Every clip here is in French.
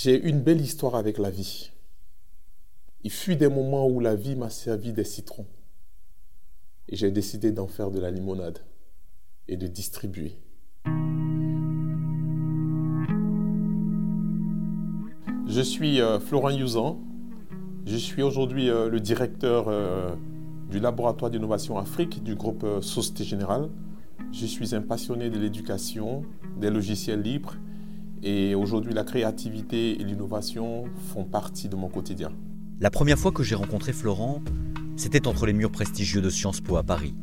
J'ai une belle histoire avec la vie. Il fut des moments où la vie m'a servi des citrons. Et j'ai décidé d'en faire de la limonade et de distribuer. Je suis euh, Florent Youzan. Je suis aujourd'hui euh, le directeur euh, du laboratoire d'innovation Afrique du groupe Société Générale. Je suis un passionné de l'éducation, des logiciels libres et aujourd'hui la créativité et l'innovation font partie de mon quotidien. La première fois que j'ai rencontré Florent, c'était entre les murs prestigieux de Sciences Po à Paris.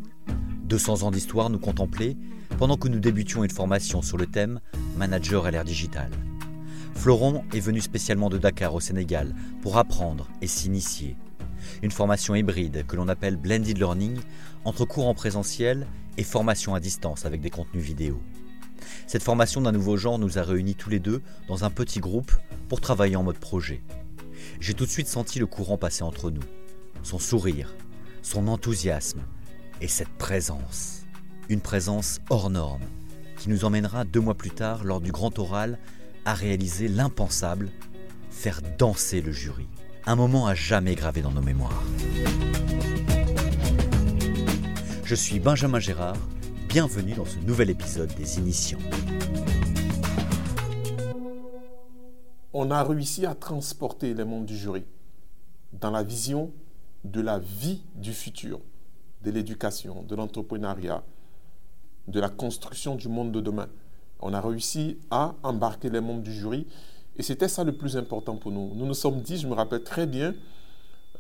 200 ans d'histoire nous contemplaient pendant que nous débutions une formation sur le thème Manager à l'ère digitale. Florent est venu spécialement de Dakar au Sénégal pour apprendre et s'initier. Une formation hybride que l'on appelle Blended Learning entre cours en présentiel et formation à distance avec des contenus vidéo. Cette formation d'un nouveau genre nous a réunis tous les deux dans un petit groupe pour travailler en mode projet. J'ai tout de suite senti le courant passer entre nous, son sourire, son enthousiasme et cette présence. Une présence hors norme qui nous emmènera deux mois plus tard lors du grand oral à réaliser l'impensable, faire danser le jury. Un moment à jamais gravé dans nos mémoires. Je suis Benjamin Gérard, bienvenue dans ce nouvel épisode des Initiants. On a réussi à transporter les membres du jury dans la vision de la vie du futur, de l'éducation, de l'entrepreneuriat, de la construction du monde de demain. On a réussi à embarquer les membres du jury et c'était ça le plus important pour nous. Nous nous sommes dit, je me rappelle très bien,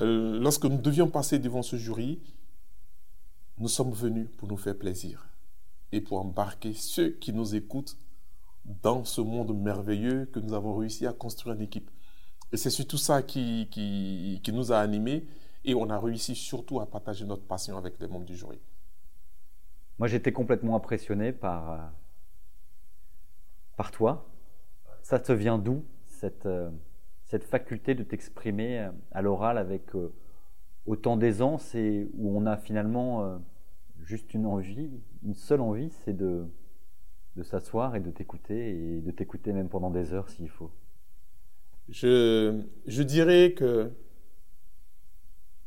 euh, lorsque nous devions passer devant ce jury, nous sommes venus pour nous faire plaisir et pour embarquer ceux qui nous écoutent dans ce monde merveilleux que nous avons réussi à construire en équipe. Et c'est surtout ça qui, qui, qui, nous a animés et on a réussi surtout à partager notre passion avec les membres du jury. Moi, j'étais complètement impressionné par, euh, par toi. Ça te vient d'où, cette, euh, cette faculté de t'exprimer euh, à l'oral avec autant d'aisance et où on a finalement juste une envie, une seule envie, c'est de, de s'asseoir et de t'écouter et de t'écouter même pendant des heures s'il faut. Je, je dirais que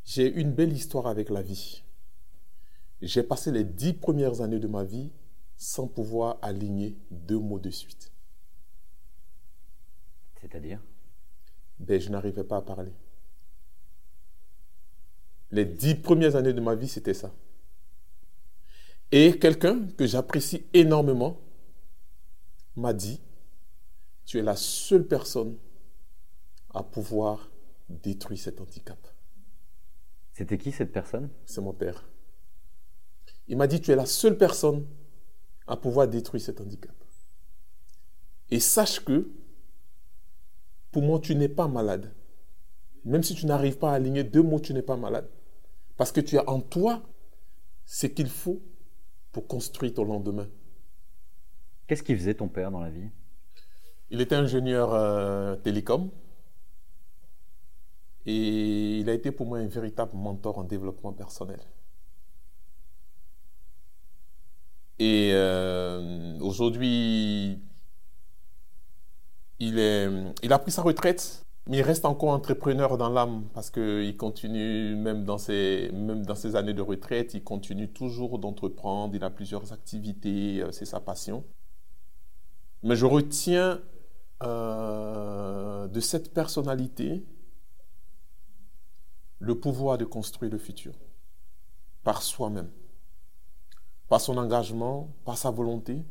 j'ai une belle histoire avec la vie. J'ai passé les dix premières années de ma vie sans pouvoir aligner deux mots de suite. C'est-à-dire? Ben, Je n'arrivais pas à parler. Les dix premières années de ma vie, c'était ça. Et quelqu'un que j'apprécie énormément m'a dit, tu es la seule personne à pouvoir détruire cet handicap. C'était qui cette personne? C'est mon père. Il m'a dit, tu es la seule personne à pouvoir détruire cet handicap. Et sache que, pour moi, tu n'es pas malade. Même si tu n'arrives pas à aligner deux mots, tu n'es pas malade. Parce que tu as en toi ce qu'il faut pour construire ton lendemain. Qu'est-ce qu'il faisait ton père dans la vie? Il était ingénieur euh, télécom. Et il a été pour moi un véritable mentor en développement personnel. Et euh, aujourd'hui, il, il a pris sa retraite mais il reste encore entrepreneur dans l'âme parce qu'il continue, même dans, ses, même dans ses années de retraite, il continue toujours d'entreprendre. Il a plusieurs activités, euh, c'est sa passion. Mais je retiens euh, de cette personnalité le pouvoir de construire le futur par soi-même, par son engagement, par sa volonté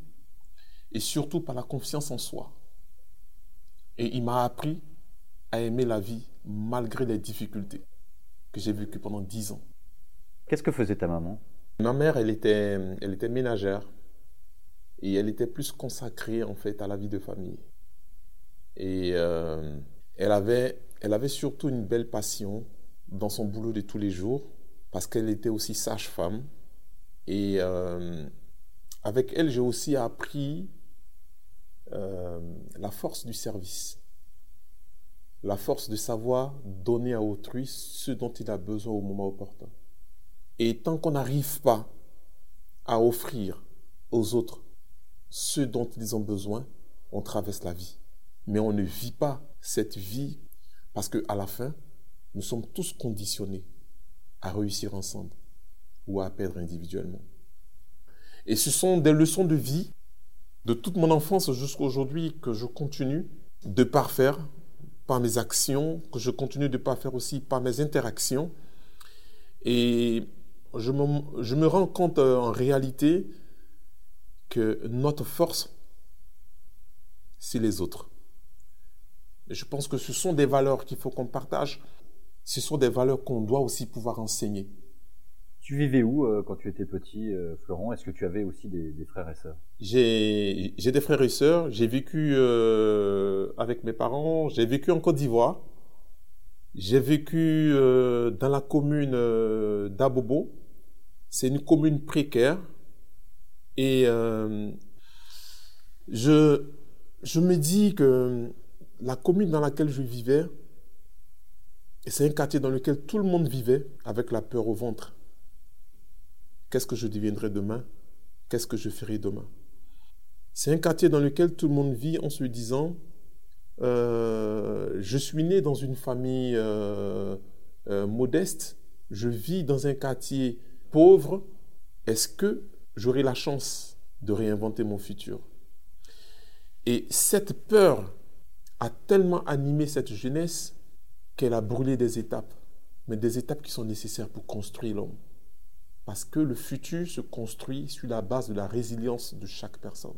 et surtout par la confiance en soi. Et il m'a appris à aimer la vie malgré les difficultés que j'ai vécues pendant dix ans. Qu'est-ce que faisait ta maman? Ma mère, elle était, elle était ménagère et elle était plus consacrée en fait à la vie de famille. Et euh, elle, avait, elle avait surtout une belle passion dans son boulot de tous les jours parce qu'elle était aussi sage-femme. Et euh, avec elle, j'ai aussi appris euh, la force du service la force de savoir donner à autrui ce dont il a besoin au moment opportun. Et tant qu'on n'arrive pas à offrir aux autres ce dont ils ont besoin, on traverse la vie. Mais on ne vit pas cette vie, parce qu'à la fin, nous sommes tous conditionnés à réussir ensemble ou à perdre individuellement. Et ce sont des leçons de vie de toute mon enfance jusqu'à aujourd'hui que je continue de parfaire par mes actions, que je continue de parfaire aussi par mes interactions. Et je me, je me rends compte euh, en réalité que notre force, c'est les autres. Et je pense que ce sont des valeurs qu'il faut qu'on partage. Ce sont des valeurs qu'on doit aussi pouvoir enseigner. Tu vivais où euh, quand tu étais petit, euh, Florent? Est-ce que tu avais aussi des, frères et sœurs? J'ai des frères et sœurs. J'ai vécu euh, avec mes parents. J'ai vécu en Côte d'Ivoire. J'ai vécu dans la commune d'Abobo. C'est une commune précaire. Et je, je me dis que la commune dans laquelle je vivais, c'est un quartier dans lequel tout le monde vivait avec la peur au ventre. Qu'est-ce que je deviendrai demain? Qu'est-ce que je ferai demain? C'est un quartier dans lequel tout le monde vit en se disant, euh, je suis né dans une famille euh, euh, modeste, je vis dans un quartier pauvre, est-ce que j'aurai la chance de réinventer mon futur? Et cette peur a tellement animé cette jeunesse qu'elle a brûlé des étapes, mais des étapes qui sont nécessaires pour construire l'homme. Parce que le futur se construit sur la base de la résilience de chaque personne.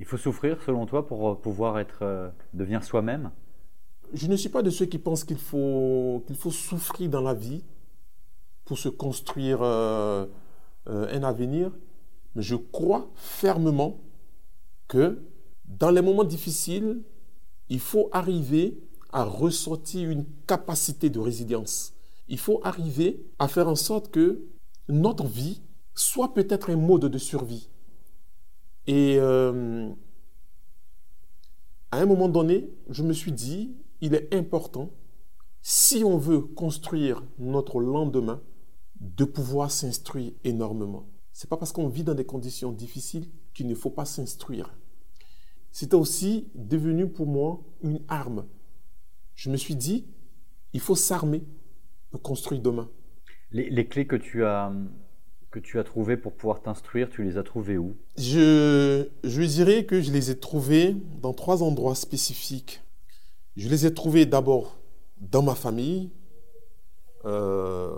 Il faut souffrir, selon toi, pour euh, pouvoir être, euh, devenir soi-même? Je ne suis pas de ceux qui pensent qu'il faut, qu'il faut souffrir dans la vie pour se construire euh, un avenir, mais je crois fermement que dans les moments difficiles, il faut arriver à ressortir une capacité de résilience. Il faut arriver à faire en sorte que notre vie soit peut-être un mode de survie. Et euh, à un moment donné, je me suis dit, il est important, si on veut construire notre lendemain, de pouvoir s'instruire énormément. C'est pas parce qu'on vit dans des conditions difficiles qu'il ne faut pas s'instruire. C'était aussi devenu pour moi une arme. Je me suis dit, il faut s'armer pour construire demain. Les, clés que tu as que tu as trouvées pour pouvoir t'instruire, tu les as trouvées où? Je, je dirais que je les ai trouvées dans trois endroits spécifiques. Je les ai trouvées d'abord dans ma famille. Euh,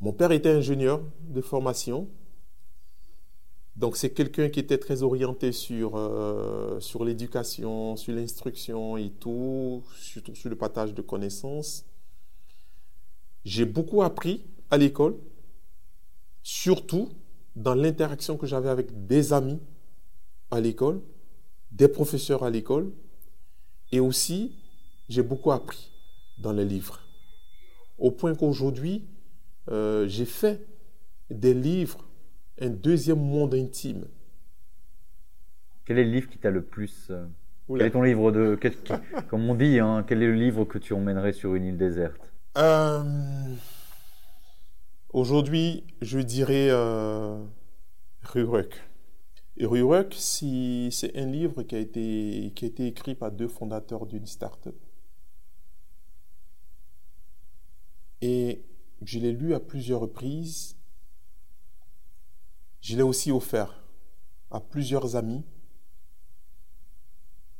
mon père était ingénieur de formation. Donc c'est quelqu'un qui était très orienté sur, euh, sur l'éducation, sur l'instruction et tout, surtout sur le partage de connaissances. J'ai beaucoup appris à l'école, surtout dans l'interaction que j'avais avec des amis à l'école, des professeurs à l'école, et aussi j'ai beaucoup appris dans les livres. Au point qu'aujourd'hui, euh, j'ai fait des livres, un deuxième monde intime. Quel est le livre qui t'a le plus... Euh, quel est ton livre de... comme on dit, hein, quel est le livre que tu emmènerais sur une île déserte? Euh, aujourd'hui, je dirais euh, Ruruck. C'est un livre qui a, été, qui a été écrit par deux fondateurs d'une start-up. Et je l'ai lu à plusieurs reprises. Je l'ai aussi offert à plusieurs amis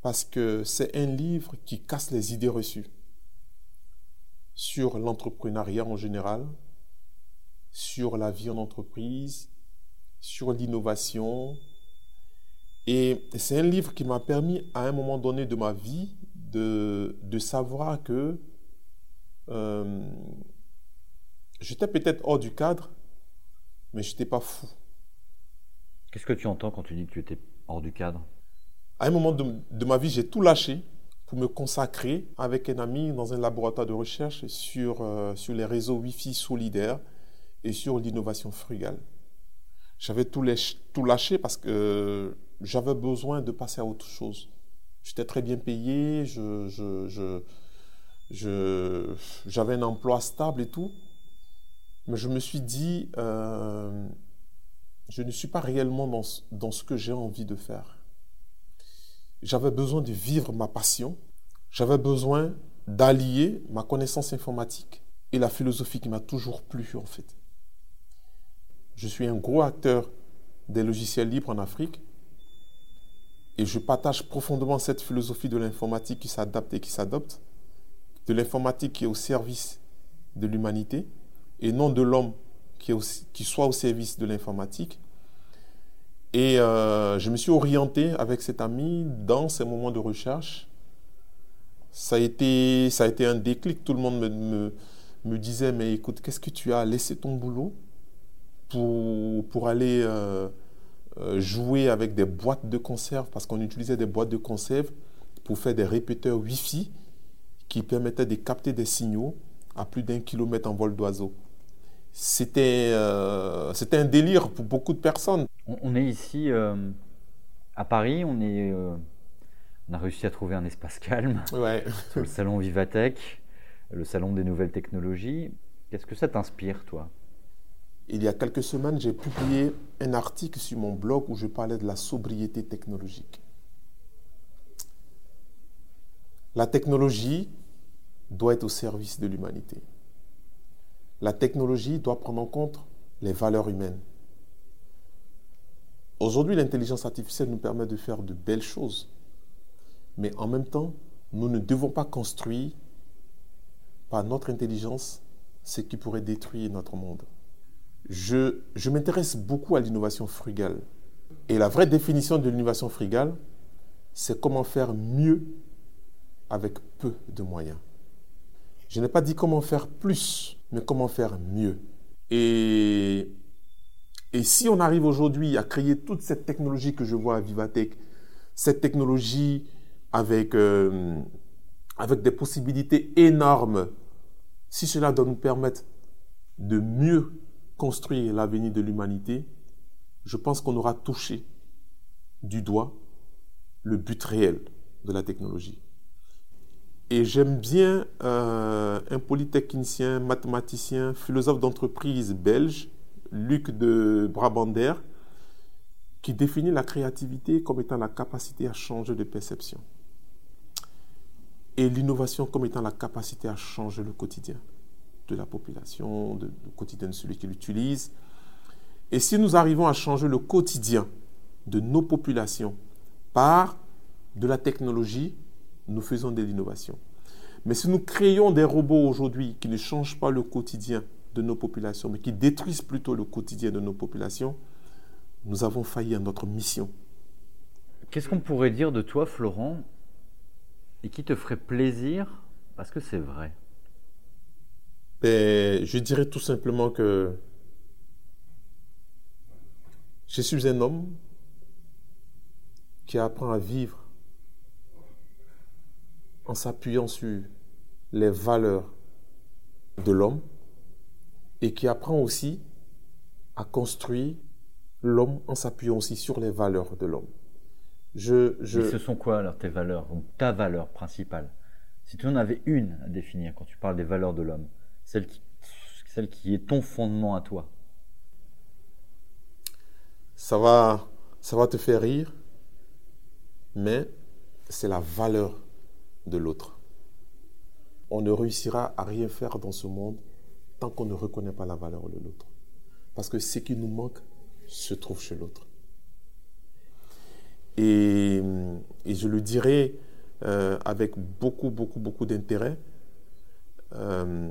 parce que c'est un livre qui casse les idées reçues sur l'entrepreneuriat en général, sur la vie en entreprise, sur l'innovation. Et c'est un livre qui m'a permis à un moment donné de ma vie de, de savoir que euh, j'étais peut-être hors du cadre, mais je n'étais pas fou. Qu'est-ce que tu entends quand tu dis que tu étais hors du cadre? À un moment de, de ma vie, j'ai tout lâché pour me consacrer avec un ami dans un laboratoire de recherche sur, euh, sur les réseaux Wi-Fi solidaires et sur l'innovation frugale. J'avais tout, lâché parce que j'avais besoin de passer à autre chose. J'étais très bien payé, je, je, je, j'avais un emploi stable et tout. Mais je me suis dit, euh, je ne suis pas réellement dans ce que j'ai envie de faire. J'avais besoin de vivre ma passion j'avais besoin d'allier ma connaissance informatique et la philosophie qui m'a toujours plu en fait. Je suis un gros acteur des logiciels libres en Afrique et je partage profondément cette philosophie de l'informatique qui s'adapte et qui s'adopte, de l'informatique qui est au service de l'humanité et non de l'homme qui, qui, soit au service de l'informatique. Et euh, je me suis orienté avec cet ami dans ces moments de recherche. Ça a été, ça a été un déclic. Tout le monde me, disait, mais écoute, qu'est-ce que tu as laissé ton boulot pour, pour aller euh, euh, jouer avec des boîtes de conserve? Parce qu'on utilisait des boîtes de conserve pour faire des répéteurs Wi-Fi qui permettaient de capter des signaux à plus d'un kilomètre en vol d'oiseau. C'était c'était un délire pour beaucoup de personnes. On, est ici euh, à Paris, on, est, euh, on a réussi à trouver un espace calme ouais. sur le salon Vivatech, le salon des nouvelles technologies. Qu'est-ce que ça t'inspire, toi? Il y a quelques semaines, j'ai publié un article sur mon blog où je parlais de la sobriété technologique. La technologie doit être au service de l'humanité. La technologie doit prendre en compte les valeurs humaines. Aujourd'hui, l'intelligence artificielle nous permet de faire de belles choses. Mais en même temps, nous ne devons pas construire par notre intelligence ce qui pourrait détruire notre monde. Je, m'intéresse beaucoup à l'innovation frugale. Et la vraie définition de l'innovation frugale, c'est comment faire mieux avec peu de moyens. Je n'ai pas dit comment faire plus, mais comment faire mieux. Et si on arrive aujourd'hui à créer toute cette technologie que je vois à Vivatech, cette technologie euh, avec des possibilités énormes, si cela doit nous permettre de mieux construire l'avenir de l'humanité, je pense qu'on aura touché du doigt le but réel de la technologie. Et j'aime bien euh, un polytechnicien, mathématicien, philosophe d'entreprise belge Luc de Brabander, qui définit la créativité comme étant la capacité à changer de perception et l'innovation comme étant la capacité à changer le quotidien de la population, le quotidien de celui qui l'utilise. Et si nous arrivons à changer le quotidien de nos populations par de la technologie, nous faisons de l'innovation. Mais si nous créons des robots aujourd'hui qui ne changent pas le quotidien de nos populations, mais qui détruisent plutôt le quotidien de nos populations, nous avons failli à notre mission. Qu'est-ce qu'on pourrait dire de toi, Florent, et qui te ferait plaisir parce que c'est vrai? Ben, Je dirais tout simplement que je suis un homme qui apprend à vivre en s'appuyant sur les valeurs de l'homme et qui apprend aussi à construire l'homme en s'appuyant aussi sur les valeurs de l'homme. Je, je... ce sont quoi alors tes valeurs, ou ta valeur principale? Si tu en avais une à définir quand tu parles des valeurs de l'homme, celle qui, celle qui est ton fondement à toi ça va, ça va te faire rire, mais c'est la valeur de l'autre. On ne réussira à rien faire dans ce monde tant qu'on ne reconnaît pas la valeur de l'autre. Parce que ce qui nous manque se trouve chez l'autre. Et, je le dirais euh, avec beaucoup, beaucoup, beaucoup d'intérêt. Euh,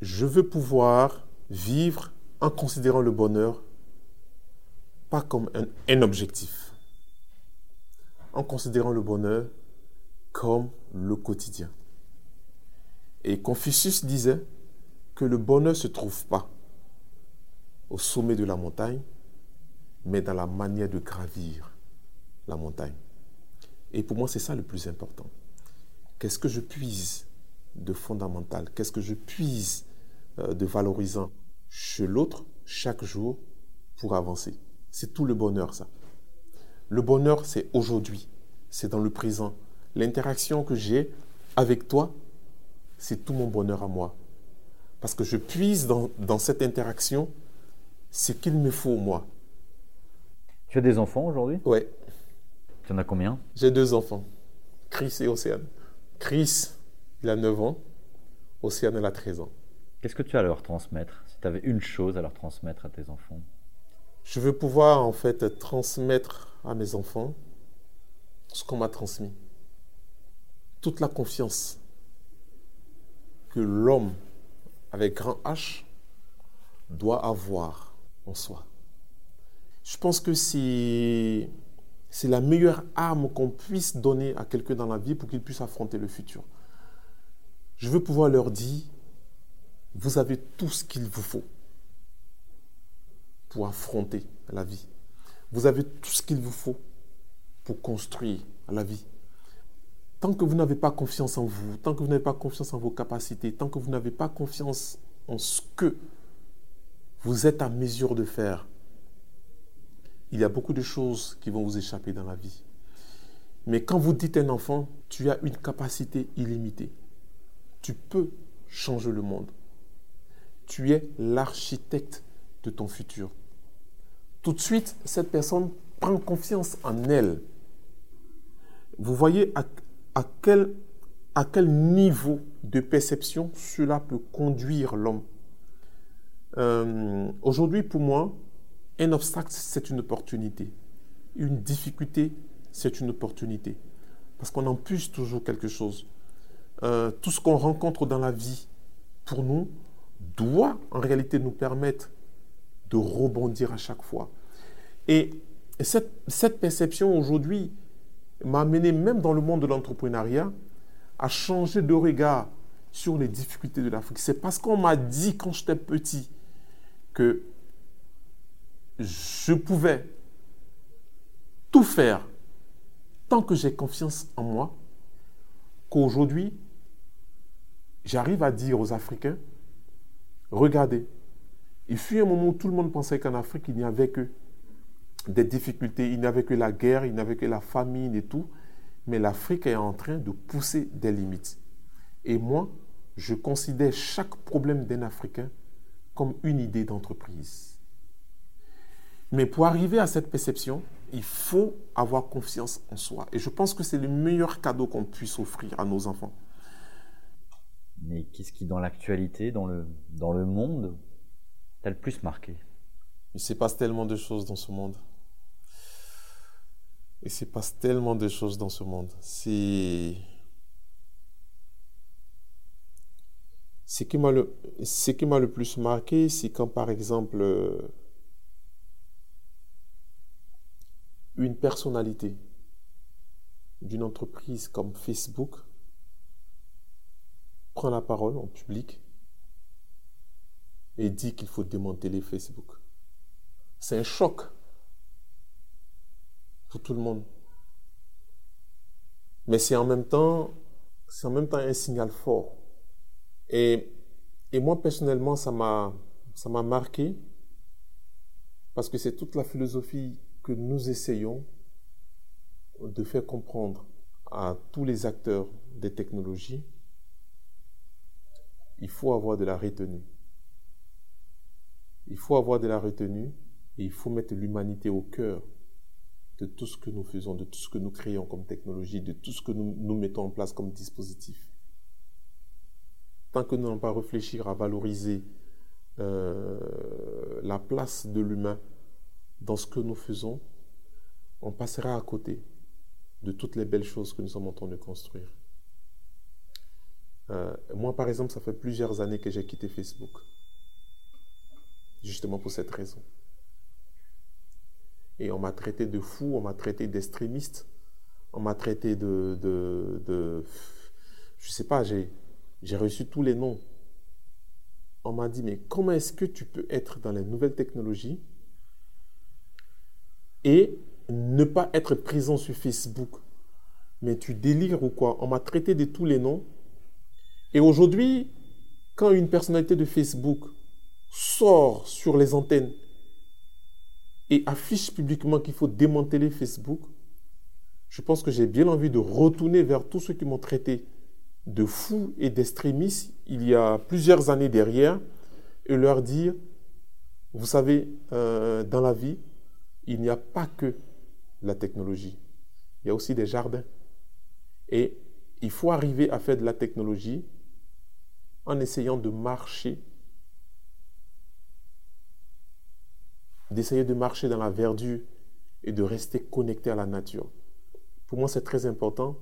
je veux pouvoir vivre en considérant le bonheur pas comme un objectif, en considérant le bonheur comme le quotidien. Et Confucius disait, que le bonheur ne se trouve pas au sommet de la montagne, mais dans la manière de gravir la montagne. Et pour moi, c'est ça le plus important. Qu'est-ce que je puise de fondamental? Qu'est-ce que je puise euh, de valorisant chez l'autre chaque jour pour avancer? C'est tout le bonheur, ça. Le bonheur, c'est aujourd'hui, c'est dans le présent. L'interaction que j'ai avec toi, c'est tout mon bonheur à moi. Parce que je puise dans, cette interaction ce qu'il me faut, moi. Tu as des enfants aujourd'hui? Oui. Tu en as combien? J'ai deux enfants, Chris et Océane. Chris, il a 9 ans. Océane, elle a 13 ans. Qu'est-ce que tu as à leur transmettre? Si tu avais une chose à leur transmettre à tes enfants? Je veux pouvoir en fait transmettre à mes enfants ce qu'on m'a transmis. Toute la confiance que l'homme avec grand H doit avoir en soi. Je pense que c'est c'est la meilleure arme qu'on puisse donner à quelqu'un dans la vie pour qu'il puisse affronter le futur. Je veux pouvoir leur dire, vous avez tout ce qu'il vous faut pour affronter la vie. Vous avez tout ce qu'il vous faut pour construire la vie. Tant que vous n'avez pas confiance en vous, tant que vous n'avez pas confiance en vos capacités, tant que vous n'avez pas confiance en ce que vous êtes à mesure de faire, il y a beaucoup de choses qui vont vous échapper dans la vie. Mais quand vous dites à un enfant, tu as une capacité illimitée, tu peux changer le monde. Tu es l'architecte de ton futur. Tout de suite, cette personne prend confiance en elle. Vous voyez à, quel, à quel niveau de perception cela peut conduire l'homme. Euh, aujourd'hui, pour moi, un obstacle, c'est une opportunité. Une difficulté, c'est une opportunité. Parce qu'on puisse toujours quelque chose. Euh, tout ce qu'on rencontre dans la vie, pour nous, doit en réalité nous permettre de rebondir à chaque fois. Et cette, cette perception aujourd'hui m'a amené, même dans le monde de l'entrepreneuriat, à changer de regard sur les difficultés de l'Afrique. C'est parce qu'on m'a dit quand j'étais petit que je pouvais tout faire tant que j'ai confiance en moi, qu'aujourd'hui, j'arrive à dire aux Africains, regardez, il fut un moment où tout le monde pensait qu'en Afrique, il n'y avait que des difficultés, il n'y avait que la guerre, il n'y avait que la famine et tout, mais l'Afrique est en train de pousser des limites. Et moi, je considère chaque problème d'un Africain comme une idée d'entreprise. Mais pour arriver à cette perception, il faut avoir confiance en soi. Et je pense que c'est le meilleur cadeau qu'on puisse offrir à nos enfants. Mais qu'est-ce qui, dans l'actualité, dans le, dans le monde, t'a le plus marqué? Il se passe tellement de choses dans ce monde. Il se passe tellement de choses dans ce monde. Qui m'a le, ce qui m'a le plus marqué, c'est quand, par exemple, une personnalité d'une entreprise comme Facebook prend la parole en public et dit qu'il faut démanteler Facebook. C'est un choc tout le monde. Mais c'est en même temps, c'est en même temps un signal fort. Et, et moi, personnellement, ça m'a, ça m'a marqué parce que c'est toute la philosophie que nous essayons de faire comprendre à tous les acteurs des technologies, il faut avoir de la retenue. Il faut avoir de la retenue et il faut mettre l'humanité au cœur de tout ce que nous faisons, de tout ce que nous créons comme technologie, de tout ce que nous, mettons en place comme dispositif. Tant que nous n'allons pas réfléchir à valoriser euh, la place de l'humain dans ce que nous faisons, on passera à côté de toutes les belles choses que nous sommes en train de construire. Euh, moi, par exemple, ça fait plusieurs années que j'ai quitté Facebook. Justement pour cette raison. Et on m'a traité de fou, on m'a traité d'extrémiste, on m'a traité de, de, de, Je sais pas, j'ai reçu tous les noms. On m'a dit, mais comment est-ce que tu peux être dans les nouvelles technologies et ne pas être présent sur Facebook? Mais tu délires ou quoi? On m'a traité de tous les noms. Et aujourd'hui, quand une personnalité de Facebook sort sur les antennes et affiche publiquement qu'il faut démanteler Facebook, je pense que j'ai bien envie de retourner vers tous ceux qui m'ont traité de fous et d'extrémistes il y a plusieurs années derrière et leur dire, vous savez, euh, dans la vie, il n'y a pas que la technologie. Il y a aussi des jardins. Et Il faut arriver à faire de la technologie en essayant de marcher, d'essayer de marcher dans la verdure et de rester connecté à la nature. Pour moi, c'est très important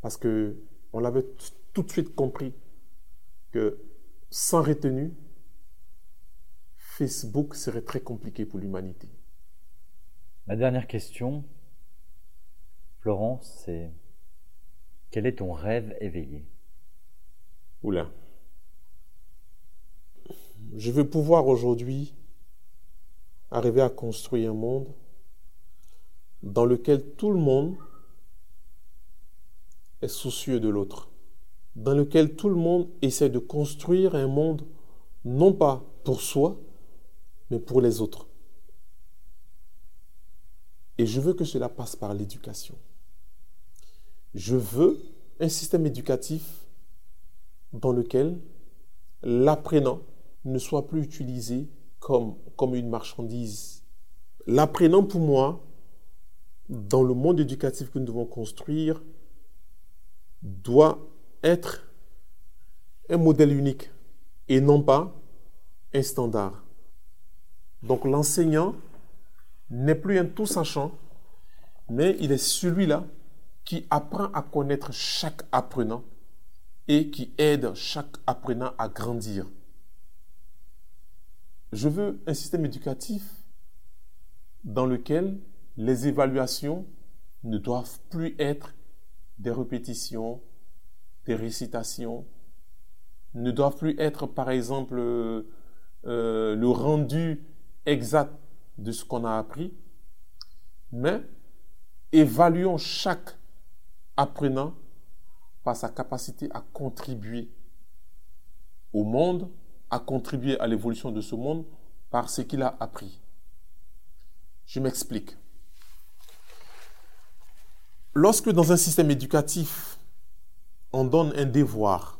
parce que on l'avait tout de suite compris que sans retenue, Facebook serait très compliqué pour l'humanité. Ma dernière question, Florence, c'est quel est ton rêve éveillé? Oula. Je veux pouvoir aujourd'hui arriver à construire un monde dans lequel tout le monde est soucieux de l'autre, dans lequel tout le monde essaie de construire un monde non pas pour soi, mais pour les autres. Et je veux que cela passe par l'éducation. Je veux un système éducatif dans lequel l'apprenant ne soit plus utilisé comme, une marchandise. L'apprenant, pour moi, dans le monde éducatif que nous devons construire, doit être un modèle unique et non pas un standard. Donc l'enseignant n'est plus un tout sachant, mais il est celui-là qui apprend à connaître chaque apprenant et qui aide chaque apprenant à grandir. Je veux un système éducatif dans lequel les évaluations ne doivent plus être des répétitions, des récitations, ne doivent plus être, par exemple, euh, le rendu exact de ce qu'on a appris, mais évaluons chaque apprenant par sa capacité à contribuer au monde, à contribuer à l'évolution de ce monde par ce qu'il a appris. Je m'explique. Lorsque dans un système éducatif, on donne un devoir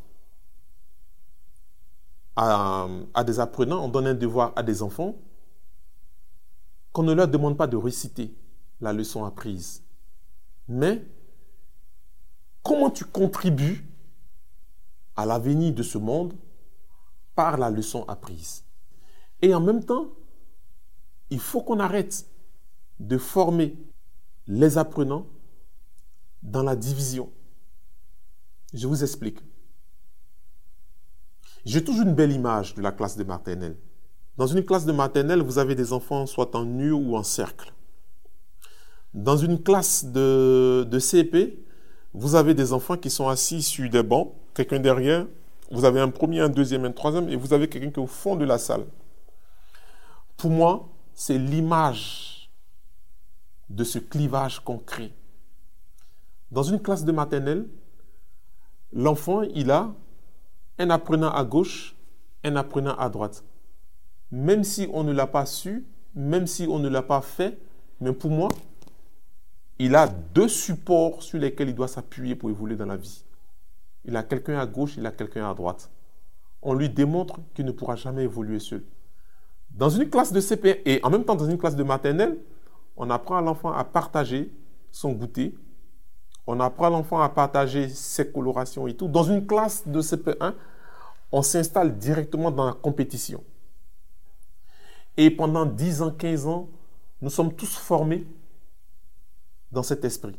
à, des apprenants, on donne un devoir à des enfants, qu'on ne leur demande pas de réciter la leçon apprise, mais comment tu contribues à l'avenir de ce monde par la leçon apprise. Et en même temps, il faut qu'on arrête de former les apprenants dans la division. Je vous explique. J'ai toujours une belle image de la classe de maternelle. Dans une classe de maternelle, vous avez des enfants soit en nu ou en cercle. Dans une classe de, de CP, vous avez des enfants qui sont assis sur des bancs, quelqu'un derrière, vous avez un premier, un deuxième, un troisième, et vous avez quelqu'un qui est au fond de la salle. Pour moi, c'est l'image de ce clivage qu'on crée. Dans une classe de maternelle, l'enfant, il a un apprenant à gauche, un apprenant à droite. Même si on ne l'a pas su, même si on ne l'a pas fait, mais pour moi, il a deux supports sur lesquels il doit s'appuyer pour évoluer dans la vie. Il a quelqu'un à gauche, il a quelqu'un à droite. On lui démontre qu'il ne pourra jamais évoluer seul. Dans une classe de CP et en même temps dans une classe de maternelle, on apprend à l'enfant à partager son goûter, on apprend à l'enfant à partager ses colorations et tout. Dans une classe de CP1, on s'installe directement dans la compétition. Et pendant 10 ans, 15 ans, nous sommes tous formés dans cet esprit.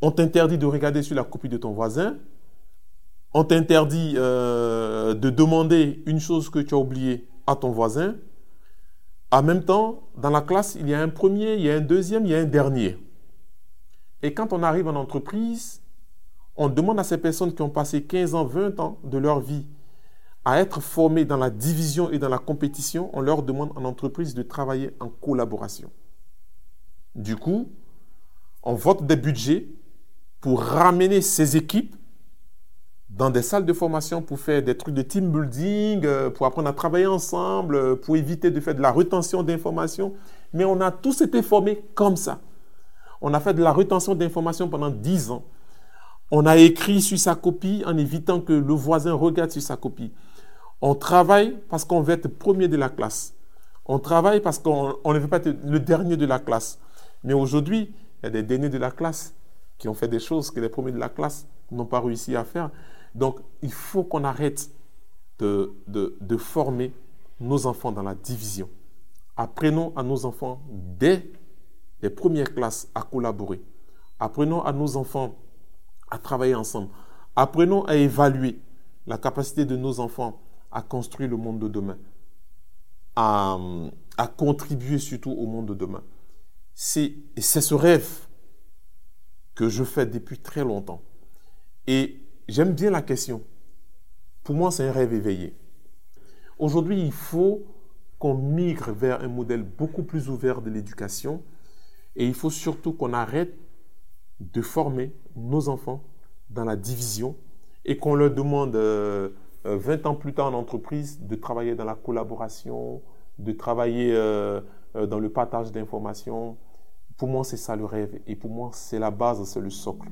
On t'interdit de regarder sur la copie de ton voisin. On t'interdit euh, de demander une chose que tu as oubliée à ton voisin. En même temps, dans la classe, il y a un premier, il y a un deuxième, il y a un dernier. Et quand on arrive en entreprise, on demande à ces personnes qui ont passé 15 ans, 20 ans de leur vie à être formées dans la division et dans la compétition, on leur demande en entreprise de travailler en collaboration. Du coup, on vote des budgets pour ramener ces équipes dans des salles de formation pour faire des trucs de team building, euh, pour apprendre à travailler ensemble, euh, pour éviter de faire de la retention d'informations. Mais on a tous été formés comme ça. On a fait de la rétention d'informations pendant 10 ans. On a écrit sur sa copie en évitant que le voisin regarde sur sa copie. On travaille parce qu'on veut être premier de la classe. On travaille parce qu'on ne veut pas être le dernier de la classe. Mais aujourd'hui, il y a des derniers de la classe qui ont fait des choses que les premiers de la classe n'ont pas réussi à faire. Donc, il faut qu'on arrête de, de, former nos enfants dans la division. Apprenons à nos enfants dès les premières classes à collaborer. Apprenons à nos enfants à travailler ensemble. Apprenons à évaluer la capacité de nos enfants à construire le monde de demain, à, à contribuer surtout au monde de demain. C'est ce rêve que je fais depuis très longtemps. Et j'aime bien la question. Pour moi, c'est un rêve éveillé. Aujourd'hui, il faut qu'on migre vers un modèle beaucoup plus ouvert de l'éducation et il faut surtout qu'on arrête de former nos enfants dans la division et qu'on leur demande 20 euh, euh, ans plus tard en entreprise de travailler dans la collaboration, de travailler euh, dans le partage d'informations. Pour moi, c'est ça le rêve et pour moi, c'est la base, c'est le socle.